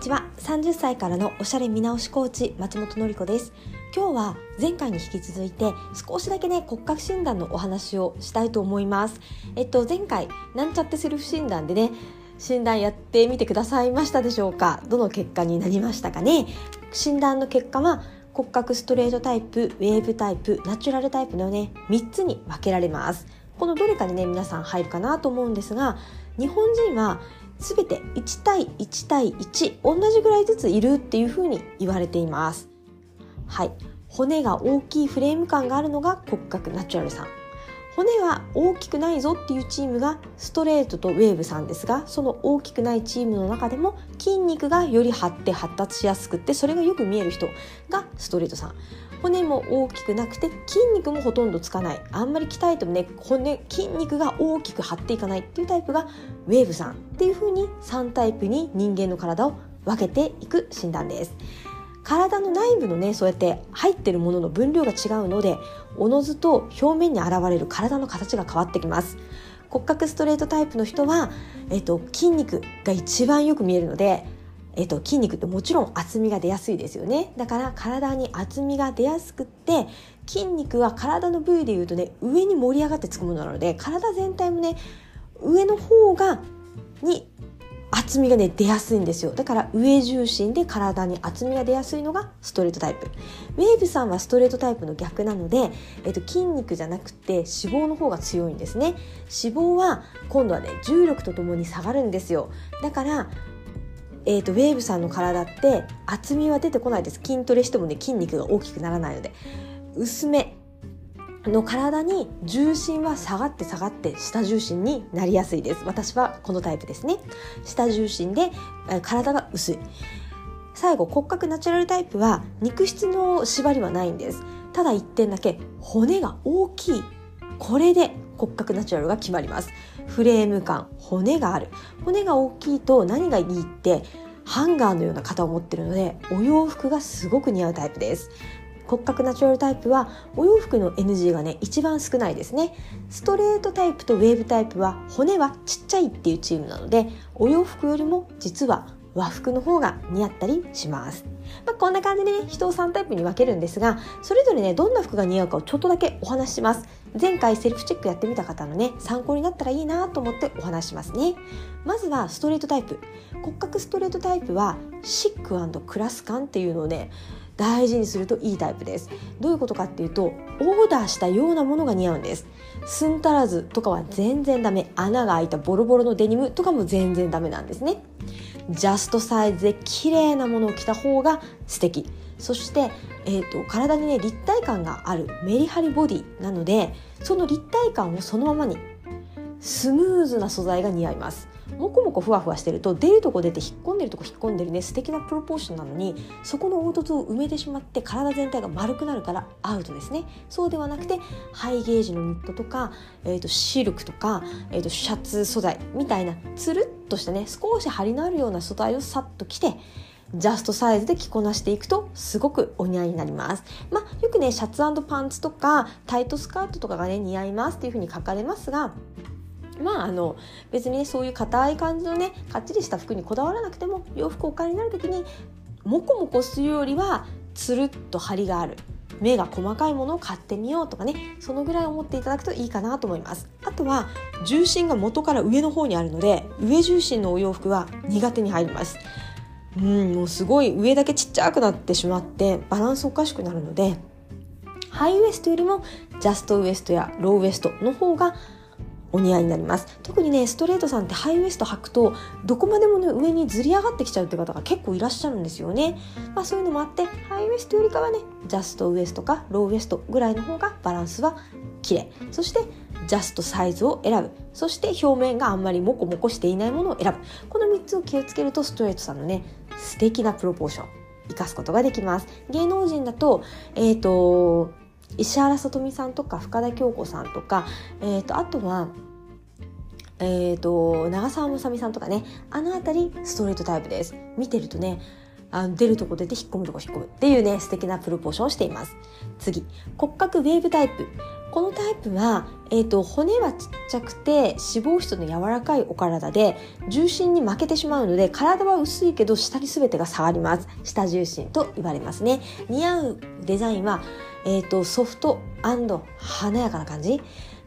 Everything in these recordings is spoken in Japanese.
ちは。30歳からのおしゃれ見直しコーチ松本の子です。今日は前回に引き続いて少しだけね骨格診断のお話をしたいと思います。えっと前回なんちゃってセルフ診断でね診断やってみてくださいましたでしょうか？どの結果になりましたかね？診断の結果は骨格ストレートタイプ、ウェーブタイプ、ナチュラルタイプのね3つに分けられます。このどれかにね皆さん入るかなと思うんですが日本人は全て1対1対1同じぐらいずついるっていうふうに言われています。はい。骨が大きいフレーム感があるのが骨格ナチュラルさん。骨は大きくないぞっていうチームがストレートとウェーブさんですがその大きくないチームの中でも筋肉がより張って発達しやすくってそれがよく見える人がストレートさん。骨も大きくなくて筋肉もほとんどつかない。あんまり鍛えてもね骨筋肉が大きく張っていかないっていうタイプがウェーブさんっていう風に3タイプに人間の体を分けていく診断です。体の内部のねそうやって入ってるものの分量が違うのでおのずと表面に現れる体の形が変わってきます。骨格ストレートタイプの人は、えっと、筋肉が一番よく見えるのでえっと、筋肉ってもちろん厚みが出やすいですよね。だから体に厚みが出やすくって筋肉は体の部位でいうとね上に盛り上がってつくものなので体全体もね上の方がに厚みがね出やすいんですよ。だから上重心で体に厚みが出やすいのがストレートタイプ。ウェーブさんはストレートタイプの逆なので、えっと、筋肉じゃなくて脂肪の方が強いんですね。脂肪は今度はね重力とともに下がるんですよ。だからえーと、ウェーブさんの体って厚みは出てこないです。筋トレしてもね筋肉が大きくならないので。薄めの体に重心は下がって下がって下重心になりやすいです。私はこのタイプですね。下重心で体が薄い。最後骨格ナチュラルタイプは肉質の縛りはないんです。ただ一点だけ骨が大きい。これで骨格ナチュラルが決まります。フレーム感骨がある。骨が大きいと何がいいってハンガーのような型を持ってるのでお洋服がすごく似合うタイプです。骨格ナチュラルタイプはお洋服の NG がね一番少ないですね。ストレートタイプとウェーブタイプは骨はちっちゃいっていうチームなのでお洋服よりも実は和服の方が似合ったりします。まあ、こんな感じでね、人を3タイプに分けるんですが、それぞれね、どんな服が似合うかをちょっとだけお話しします。前回セルフチェックやってみた方のね、参考になったらいいなと思ってお話しますね。まずはストレートタイプ。骨格ストレートタイプはシッククラス感っていうのをね、大事にするといいタイプですどういうことかっていうとオーダーしたようなものが似合うんですスンタラズとかは全然ダメ穴が開いたボロボロのデニムとかも全然ダメなんですねジャストサイズで綺麗なものを着た方が素敵。そして、えーと、体にね立体感があるメリハリボディなのでその立体感をそのままにスムーズな素材が似合います。もこもこふわふわしてると出るとこ出て引っ込んでるとこ引っ込んでるね素敵なプロポーションなのにそこの凹凸を埋めてしまって体全体が丸くなるからアウトですねそうではなくてハイゲージのニットとか、えーと、シルクとか、えーとシャツ素材みたいなつるっとしたね少し張りのあるような素材をさっと着てジャストサイズで着こなしていくとすごくお似合いになります。まあ、よくねシャツパンツとかタイトスカートとかがね似合いますっていうふうに書かれますがまああの別にねそういう硬い感じのねかっちりした服にこだわらなくても洋服お買いになる時にモコモコするよりはつるっと張りがある。目が細かいものを買ってみようとかねそのぐらい思っていただくといいかなと思います。あとは重心が元から上の方にあるので上重心のお洋服は苦手に入ります。うんもうすごい上だけちっちゃくなってしまってバランスおかしくなるのでハイウエストよりもジャストウエストやローウエストの方がお似合いになります。特にねストレートさんってハイウエスト履くとどこまでもね上にずり上がってきちゃうって方が結構いらっしゃるんですよね。まあそういうのもあってハイウエストよりかはねジャストウエストかローウエストぐらいの方がバランスは綺麗そしてジャストサイズを選ぶ。そして表面があんまりモコモコしていないものを選ぶ。この3つを気をつけるとストレートさんのね素敵なプロポーション生かすことができます。芸能人だとえっ、ー、と石原さとみさんとか深田恭子さんとか、えーと、あとはえーと、長澤まさみさんとかねあの辺りストレートタイプです。見てるとねあの出るとこ出て引っ込むとこ引っ込むっていうね素敵なプロポーションをしています。次骨格ウェーブタイプ。このタイプは、えーと、骨はちっちゃくて脂肪質の柔らかいお体で重心に負けてしまうので体は薄いけど下に全てが下がります。下重心と言われますね。似合うデザインは、えーと、ソフト華やかな感じ。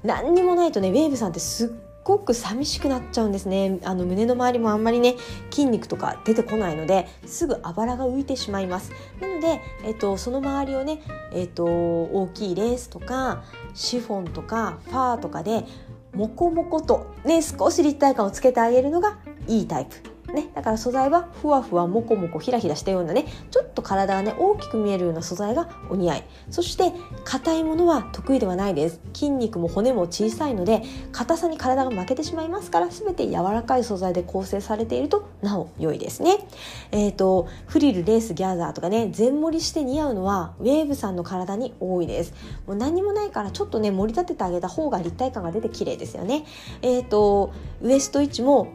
何にもないとねウェーブさんってすっごく寂しくなっちゃうんですね。あの胸の周りもあんまりね筋肉とか出てこないのですぐあばらが浮いてしまいます。なので、えっと、その周りをね、えっと、大きいレースとかシフォンとかファーとかでモコモコとね少し立体感をつけてあげるのがいいタイプ。ね、だから素材はふわふわもこもこひらひらしたようなねちょっと体がね大きく見えるような素材がお似合い。そして硬いものは得意ではないです。筋肉も骨も小さいので硬さに体が負けてしまいますから全て柔らかい素材で構成されているとなお良いですね。えっ、ー、とフリルレースギャザーとかね全盛りして似合うのはウェーブさんの体に多いです。もう何もないからちょっとね盛り立ててあげた方が立体感が出て綺麗ですよね。えっ、ー、とウエスト位置も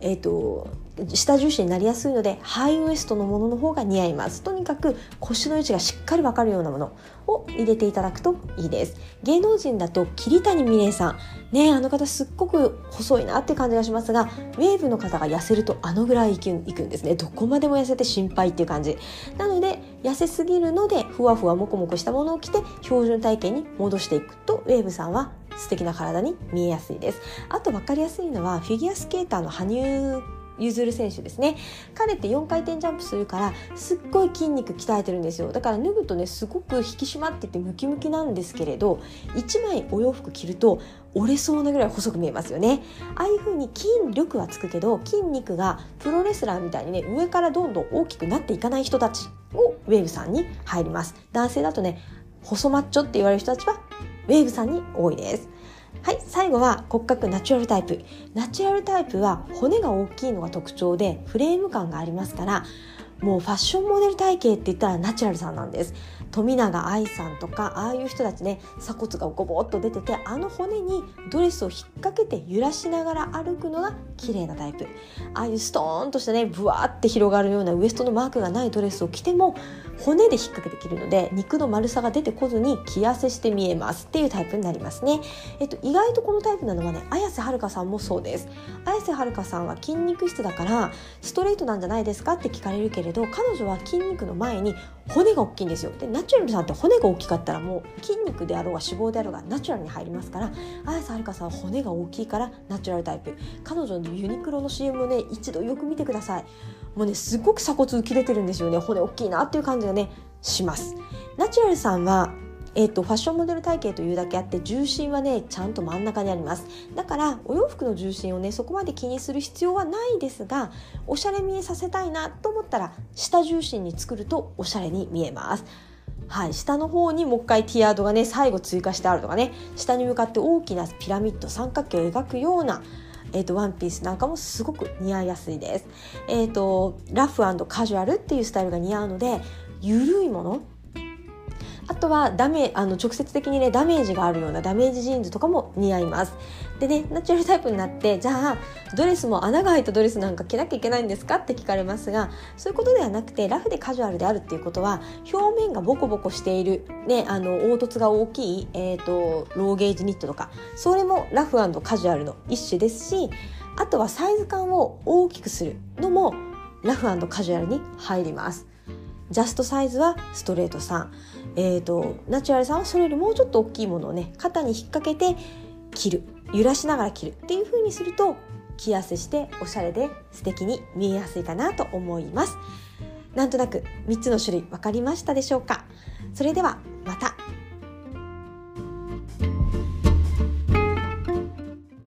え、ー、と下重心になりやすいのでハイウエストのものの方が似合います。とにかく腰の位置がしっかりわかるようなものを入れていただくといいです。芸能人だと桐谷美玲さん。ねあの方すっごく細いなって感じがしますがウェーブの方が痩せるとあのぐらいいくんですね。どこまでも痩せて心配っていう感じ。なので痩せすぎるのでふわふわもこもこしたものを着て標準体型に戻していくとウェーブさんは素敵な体に見えやすいです。あと分かりやすいのはフィギュアスケーターの羽生結弦選手ですね。彼って4回転ジャンプするからすっごい筋肉鍛えてるんですよ。だから脱ぐとねすごく引き締まっててムキムキなんですけれど1枚お洋服着ると折れそうなぐらい細く見えますよね。ああいう風に筋力はつくけど筋肉がプロレスラーみたいにね上からどんどん大きくなっていかない人たちをウェーブさんに入ります。男性だとね細マッチョって言われる人たちはウェーブさんに多いです。はい最後は骨格ナチュラルタイプ。ナチュラルタイプは骨が大きいのが特徴でフレーム感がありますからもうファッションモデル体型って言ったらナチュラルさんなんです。富永愛さんとかああいう人たちね鎖骨がゴボッと出ててあの骨にドレスを引っ掛けて揺らしながら歩くのが綺麗なタイプ。ああいうストーンとしたねブワーって広がるようなウエストのマークがないドレスを着ても骨で引っ掛けて着るので肉の丸さが出てこずに着痩せして見えますっていうタイプになりますね、えっと、意外とこのタイプなのはね綾瀬はるかさんもそうです。綾瀬はるかさんは筋肉質だからストレートなんじゃないですかって聞かれるけれど彼女は筋肉の前に骨が大きいんですよ。でナチュラルさんって骨が大きかったらもう筋肉であろうが脂肪であろうがナチュラルに入りますから綾瀬はるかさんは骨が大きいからナチュラルタイプ。彼女のユニクロの CM をね一度よく見てください。もうねすごく鎖骨浮き出てるんですよね。骨大きいなっていう感じがねします。ナチュラルさんはえーと、ファッションモデル体型というだけあって重心はねちゃんと真ん中にあります。だからお洋服の重心をねそこまで気にする必要はないですがおしゃれ見えさせたいなと思ったら下重心に作るとおしゃれに見えます。はい、下の方にもう一回ティアードがね最後追加してあるとかね下に向かって大きなピラミッド三角形を描くようなえーと、ワンピースなんかもすごく似合いやすいです。えーとラフカジュアルっていうスタイルが似合うので緩いものあとはダメあの直接的にねダメージがあるようなダメージジーンズとかも似合います。でねナチュラルタイプになってじゃあドレスも穴が開いたドレスなんか着なきゃいけないんですかって聞かれますがそういうことではなくてラフでカジュアルであるっていうことは表面がボコボコしている、ね、あの凹凸が大きい、えーと、ローゲージニットとかそれもラフカジュアルの一種ですしあとはサイズ感を大きくするのもラフカジュアルに入ります。ジャストサイズはストレートさん、えーと、ナチュラルさんはそれよりもうちょっと大きいものをね肩に引っ掛けて着る。揺らしながら着るっていう風にすると着やすしておしゃれで素敵に見えやすいかなと思います。なんとなく3つの種類分かりましたでしょうか？それではまた。